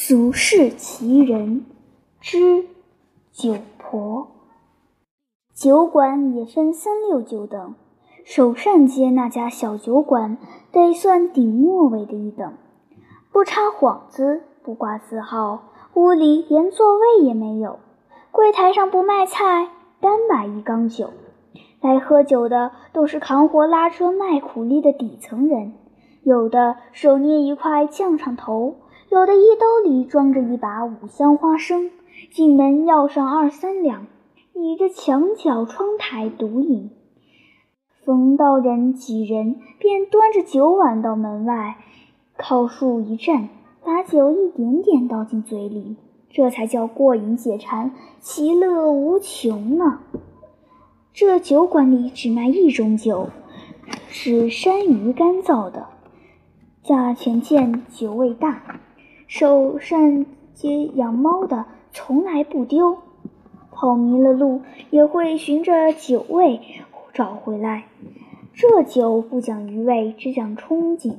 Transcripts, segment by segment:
俗世奇人之酒婆。酒馆也分三六九等，首善街那家小酒馆得算顶末尾的一等，不插幌子，不挂字号，屋里连座位也没有，柜台上不卖菜，单摆一缸酒。来喝酒的都是扛活拉车卖苦力的底层人，有的手捏一块酱上头。有的衣兜里装着一把五香花生，进门要上二三两，倚着墙角窗台独饮。逢到人几人，便端着酒碗到门外，靠树一站，把酒一点点倒进嘴里，这才叫过瘾解馋，其乐无穷呢。这酒馆里只卖一种酒，是山芋干造的，价钱贱，酒味大。手善接养猫的从来不丢，跑迷了路也会循着酒味找回来。这酒不讲余味，只讲憧憬。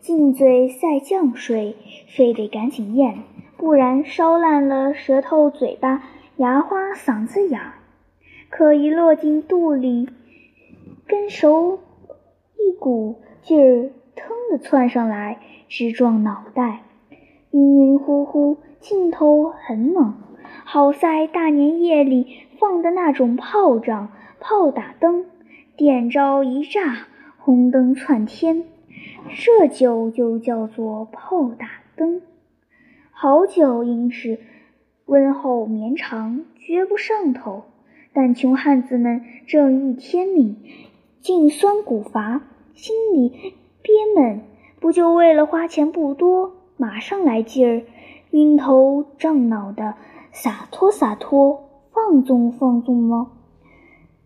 进嘴赛酱水，非得赶紧咽，不然烧烂了舌头、嘴巴、牙花、嗓子眼。可一落进肚里，跟手一股劲儿腾的窜上来，直撞脑袋。晕晕乎乎，劲头很猛，好在大年夜里放的那种炮仗、炮打灯，点着一炸，红灯窜天，这酒就叫做炮打灯。好酒应是温厚绵长，绝不上头。但穷汉子们正一天命，尽酸骨乏，心里憋闷，不就为了花钱不多？马上来劲儿，晕头胀脑的，洒脱洒脱，放纵放纵吗？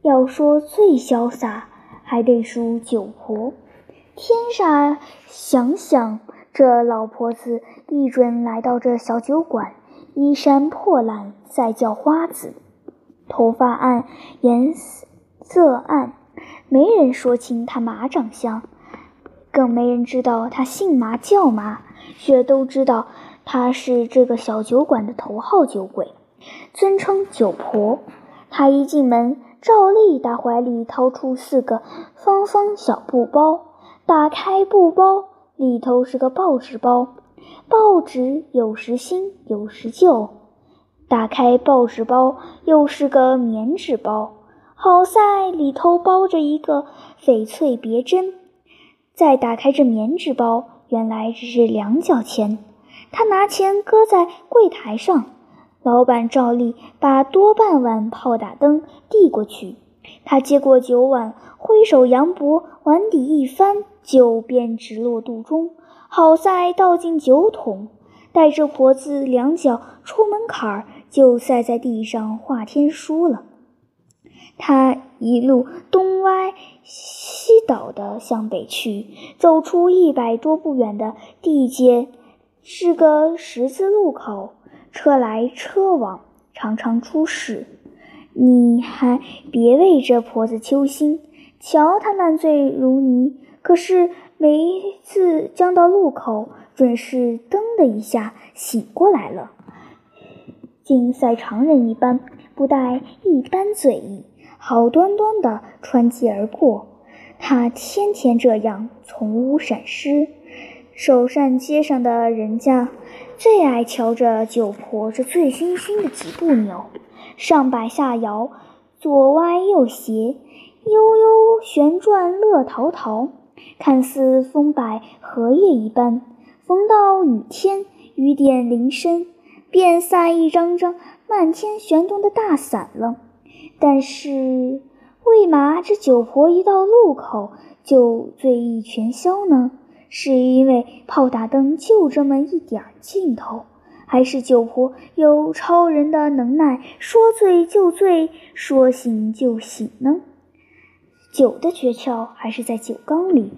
要说最潇洒，还得数酒婆。天煞想想，这老婆子一准来到这小酒馆，衣衫破烂，再叫花子，头发暗，颜色暗，没人说清她马长相，更没人知道她姓麻叫麻。却都知道她是这个小酒馆的头号酒鬼，尊称酒婆。她一进门，照例打怀里掏出四个方方小布包，打开布包，里头是个报纸包，报纸有时新，有时旧。打开报纸包，又是个棉纸包，好在里头包着一个翡翠别针。再打开这棉纸包。原来只是两角钱，他拿钱搁在柜台上，老板照例把多半碗炮打灯递过去。他接过酒碗，挥手扬脖，碗底一翻，酒便直落肚中。好在倒进酒桶，带着婆子两脚出门槛儿，就塞在地上画天书了。他一路东歪西倒地向北去，走出一百多步远的地界，是个十字路口，车来车往，常常出事。你还别为这婆子揪心，瞧她烂醉如泥，可是每一次将到路口，准是噔的一下醒过来了，竟赛常人一般，不带一般醉意。好端端的穿街而过，他天天这样，从无闪失。首善街上的人家最爱瞧着酒婆这醉醺醺的几步扭，上摆下摇，左歪右斜，悠悠旋转乐陶陶，看似风摆荷叶一般。逢到雨天，雨点淋身，便撒一张张漫天旋动的大伞了。但是，为嘛这酒婆一到路口就醉意全消呢？是因为炮打灯就这么一点劲头，还是酒婆有超人的能耐，说醉就醉，说醒就醒呢？酒的诀窍还是在酒缸里。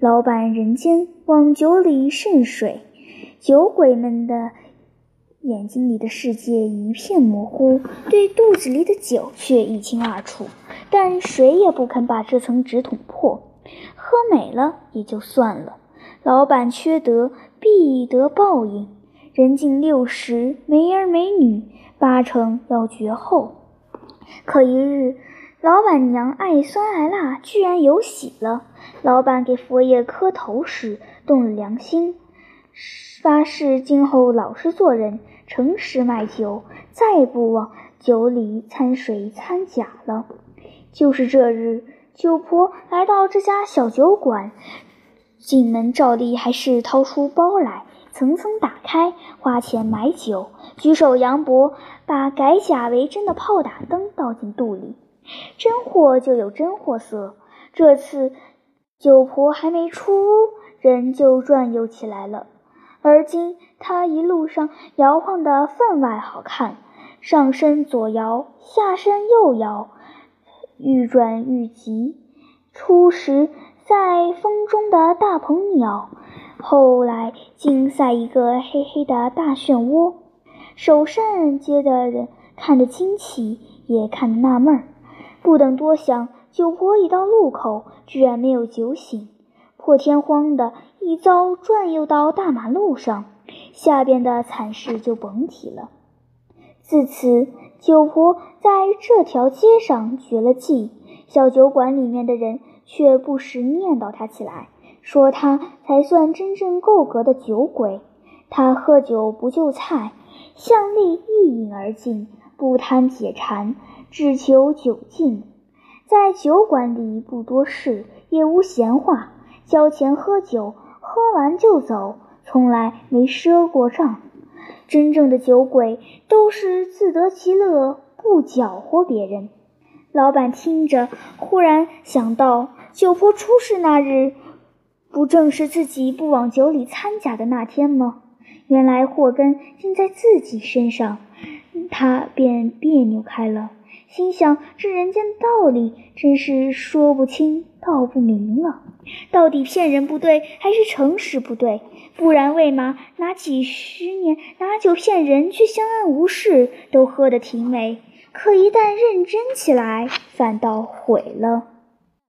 老板人间往酒里渗水，酒鬼们的。眼睛里的世界一片模糊，对肚子里的酒却一清二楚。但谁也不肯把这层纸捅破。喝美了也就算了，老板缺德必得报应。人近六十，没儿没女，八成要绝后。可一日，老板娘爱酸爱辣，居然有喜了。老板给佛爷磕头时，动了良心，发誓今后老实做人，诚实卖酒，再不往酒里掺水掺假了。就是这日，酒婆来到这家小酒馆，进门照例还是掏出包来，层层打开，花钱买酒，举手扬脖，把改假为真的炮打灯倒进肚里。真货就有真货色，这次酒婆还没出屋，人就转悠起来了。而今他一路上摇晃得分外好看，上身左摇，下身右摇，愈转愈急。初时赛风中的大鹏鸟，后来竟赛一个黑黑的大漩涡。首善街的人看得惊奇，也看得纳闷儿。不等多想，酒婆已到路口，居然没有酒醒，破天荒的一遭转悠到大马路上，下边的惨事就甭提了。自此，酒婆在这条街上绝了迹，小酒馆里面的人却不时念叨她起来，说她才算真正够格的酒鬼。他喝酒不就菜，向力一饮而尽，不贪解馋。只求酒尽，在酒馆里不多事，也无闲话，交钱喝酒，喝完就走，从来没赊过账。真正的酒鬼都是自得其乐，不搅和别人。老板听着，忽然想到，酒婆出事那日，不正是自己不往酒里掺假的那天吗？原来祸根竟在自己身上，他便别扭开了。心想：这人间道理真是说不清道不明了。到底骗人不对，还是诚实不对？不然为嘛拿几十年拿酒骗人，却相安无事，都喝得挺美？可一旦认真起来，反倒毁了。